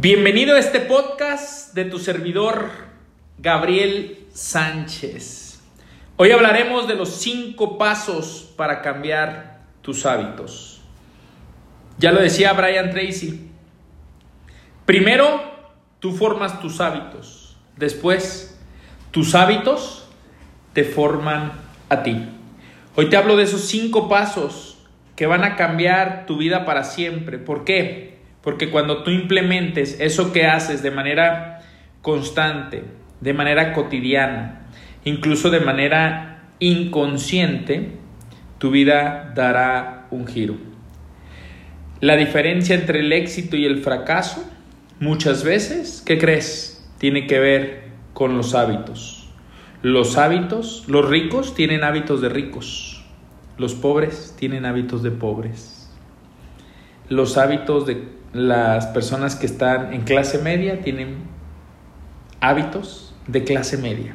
Bienvenido a este podcast de tu servidor Gabriel Sánchez. Hoy hablaremos de los cinco pasos para cambiar tus hábitos. Ya lo decía Brian Tracy. Primero, tú formas tus hábitos. Después, tus hábitos te forman a ti. Hoy te hablo de esos cinco pasos que van a cambiar tu vida para siempre. ¿Por qué? Porque cuando tú implementes eso que haces de manera constante, de manera cotidiana, incluso de manera inconsciente, tu vida dará un giro. La diferencia entre el éxito y el fracaso, muchas veces, ¿qué crees? Tiene que ver con los hábitos. Los hábitos, los ricos tienen hábitos de ricos, los pobres tienen hábitos de pobres. Los hábitos de las personas que están en clase media tienen hábitos de clase media.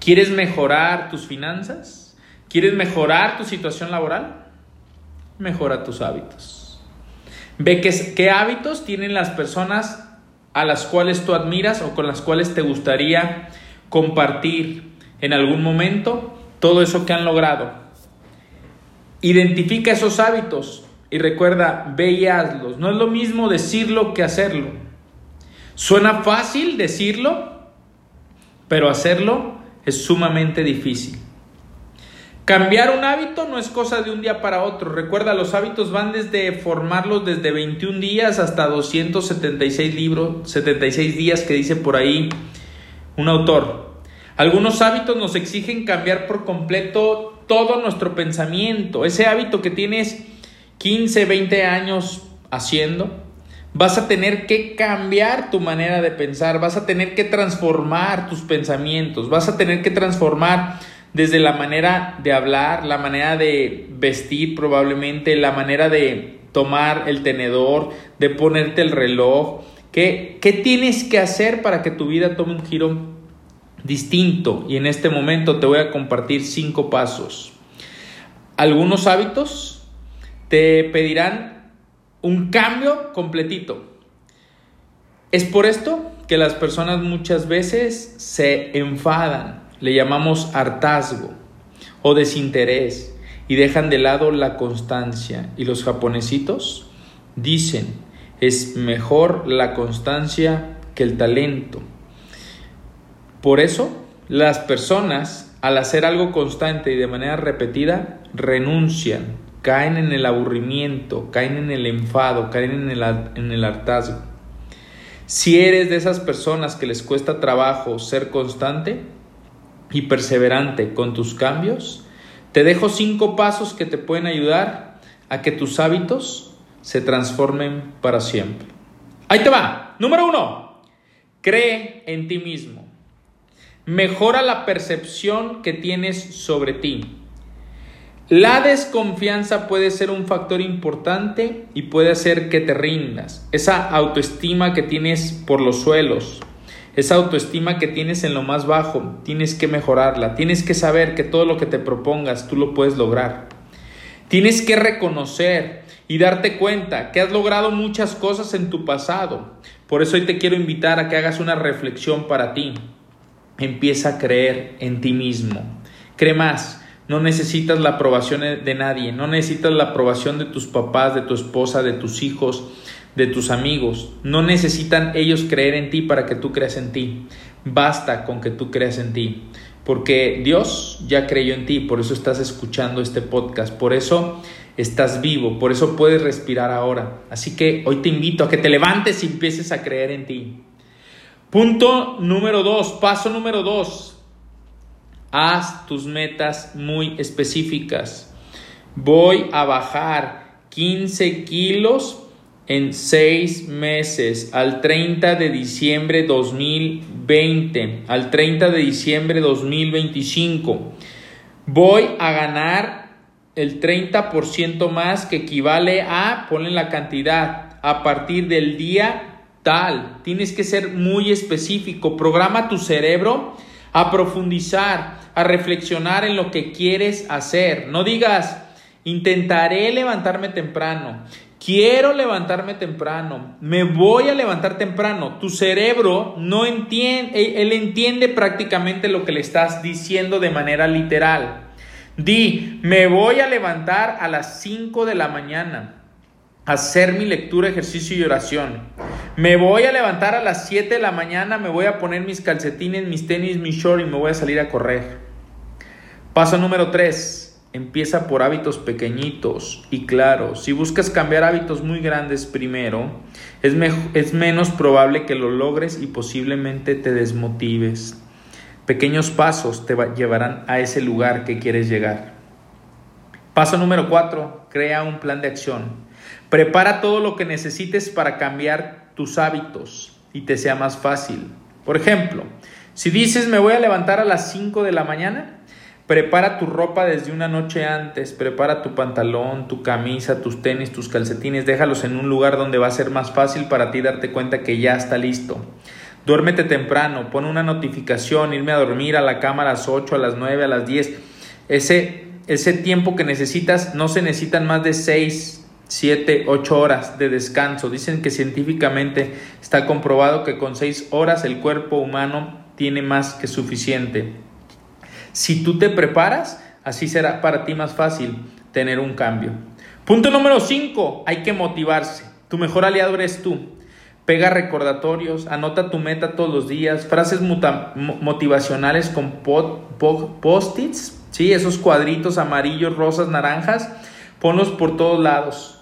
¿Quieres mejorar tus finanzas? ¿Quieres mejorar tu situación laboral? Mejora tus hábitos. Ve qué, hábitos tienen las personas a las cuales tú admiras o con las cuales te gustaría compartir en algún momento todo eso que han logrado. Identifica esos hábitos y recuerda, ve y hazlos. No es lo mismo decirlo que hacerlo. Suena fácil decirlo, pero hacerlo es sumamente difícil. Cambiar un hábito no es cosa de un día para otro. Recuerda, los hábitos van desde formarlos desde 21 días hasta 276 libros, 76 días que dice por ahí un autor. Algunos hábitos nos exigen cambiar por completo todo nuestro pensamiento. Ese hábito que tienes 15, 20 años haciendo, vas a tener que cambiar tu manera de pensar, vas a tener que transformar tus pensamientos, vas a tener que transformar desde la manera de hablar, la manera de vestir probablemente, la manera de tomar el tenedor, de ponerte el reloj. ¿Qué, qué tienes que hacer para que tu vida tome un giro distinto? Y en este momento te voy a compartir cinco pasos. Algunos hábitos te pedirán un cambio completito. Es por esto que las personas muchas veces se enfadan, le llamamos hartazgo o desinterés y dejan de lado la constancia. Y los japonesitos dicen, es mejor la constancia que el talento. Por eso, las personas, al hacer algo constante y de manera repetida, renuncian caen en el aburrimiento, caen en el enfado, caen en el, en el hartazgo. Si eres de esas personas que les cuesta trabajo ser constante y perseverante con tus cambios, te dejo cinco pasos que te pueden ayudar a que tus hábitos se transformen para siempre. Ahí te va. Número uno, cree en ti mismo. Mejora la percepción que tienes sobre ti. La desconfianza puede ser un factor importante y puede hacer que te rindas. Esa autoestima que tienes por los suelos, esa autoestima que tienes en lo más bajo, tienes que mejorarla. Tienes que saber que todo lo que te propongas tú lo puedes lograr. Tienes que reconocer y darte cuenta que has logrado muchas cosas en tu pasado. Por eso hoy te quiero invitar a que hagas una reflexión para ti. Empieza a creer en ti mismo. Cree más no necesitas la aprobación de nadie, no necesitas la aprobación de tus papás, de tu esposa, de tus hijos, de tus amigos. No necesitan ellos creer en ti para que tú creas en ti. Basta con que tú creas en ti. Porque Dios ya creyó en ti, por eso estás escuchando este podcast, por eso estás vivo, por eso puedes respirar ahora. Así que hoy te invito a que te levantes y empieces a creer en ti. Punto número dos, paso número dos, Haz tus metas muy específicas. Voy a bajar 15 kilos en 6 meses al 30 de diciembre 2020, al 30 de diciembre 2025. Voy a ganar el 30% más que equivale a, ponle la cantidad, a partir del día tal. Tienes que ser muy específico. Programa tu cerebro a profundizar, a reflexionar en lo que quieres hacer. No digas, intentaré levantarme temprano, quiero levantarme temprano, me voy a levantar temprano. Tu cerebro no entiende, él entiende prácticamente lo que le estás diciendo de manera literal. Di, me voy a levantar a las 5 de la mañana hacer mi lectura, ejercicio y oración. Me voy a levantar a las 7 de la mañana, me voy a poner mis calcetines, mis tenis, mi short y me voy a salir a correr. Paso número 3. Empieza por hábitos pequeñitos y claros. Si buscas cambiar hábitos muy grandes primero, es, es menos probable que lo logres y posiblemente te desmotives. Pequeños pasos te llevarán a ese lugar que quieres llegar. Paso número 4. Crea un plan de acción. Prepara todo lo que necesites para cambiar tus hábitos y te sea más fácil. Por ejemplo, si dices me voy a levantar a las 5 de la mañana, prepara tu ropa desde una noche antes, prepara tu pantalón, tu camisa, tus tenis, tus calcetines, déjalos en un lugar donde va a ser más fácil para ti darte cuenta que ya está listo. Duérmete temprano, pon una notificación, irme a dormir a la cama a las 8, a las 9, a las 10. Ese, ese tiempo que necesitas no se necesitan más de 6, 7, 8 horas de descanso. Dicen que científicamente está comprobado que con 6 horas el cuerpo humano tiene más que suficiente. Si tú te preparas, así será para ti más fácil tener un cambio. Punto número 5, hay que motivarse. Tu mejor aliado eres tú. Pega recordatorios, anota tu meta todos los días, frases motivacionales con post-its, ¿sí? esos cuadritos amarillos, rosas, naranjas, ponlos por todos lados.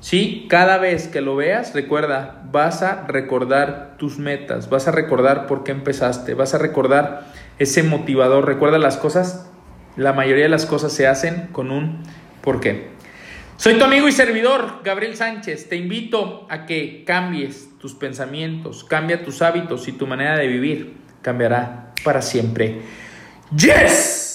¿sí? Cada vez que lo veas, recuerda, vas a recordar tus metas, vas a recordar por qué empezaste, vas a recordar ese motivador. Recuerda las cosas, la mayoría de las cosas se hacen con un por qué. Soy tu amigo y servidor, Gabriel Sánchez. Te invito a que cambies tus pensamientos, cambia tus hábitos y tu manera de vivir cambiará para siempre. ¡Yes!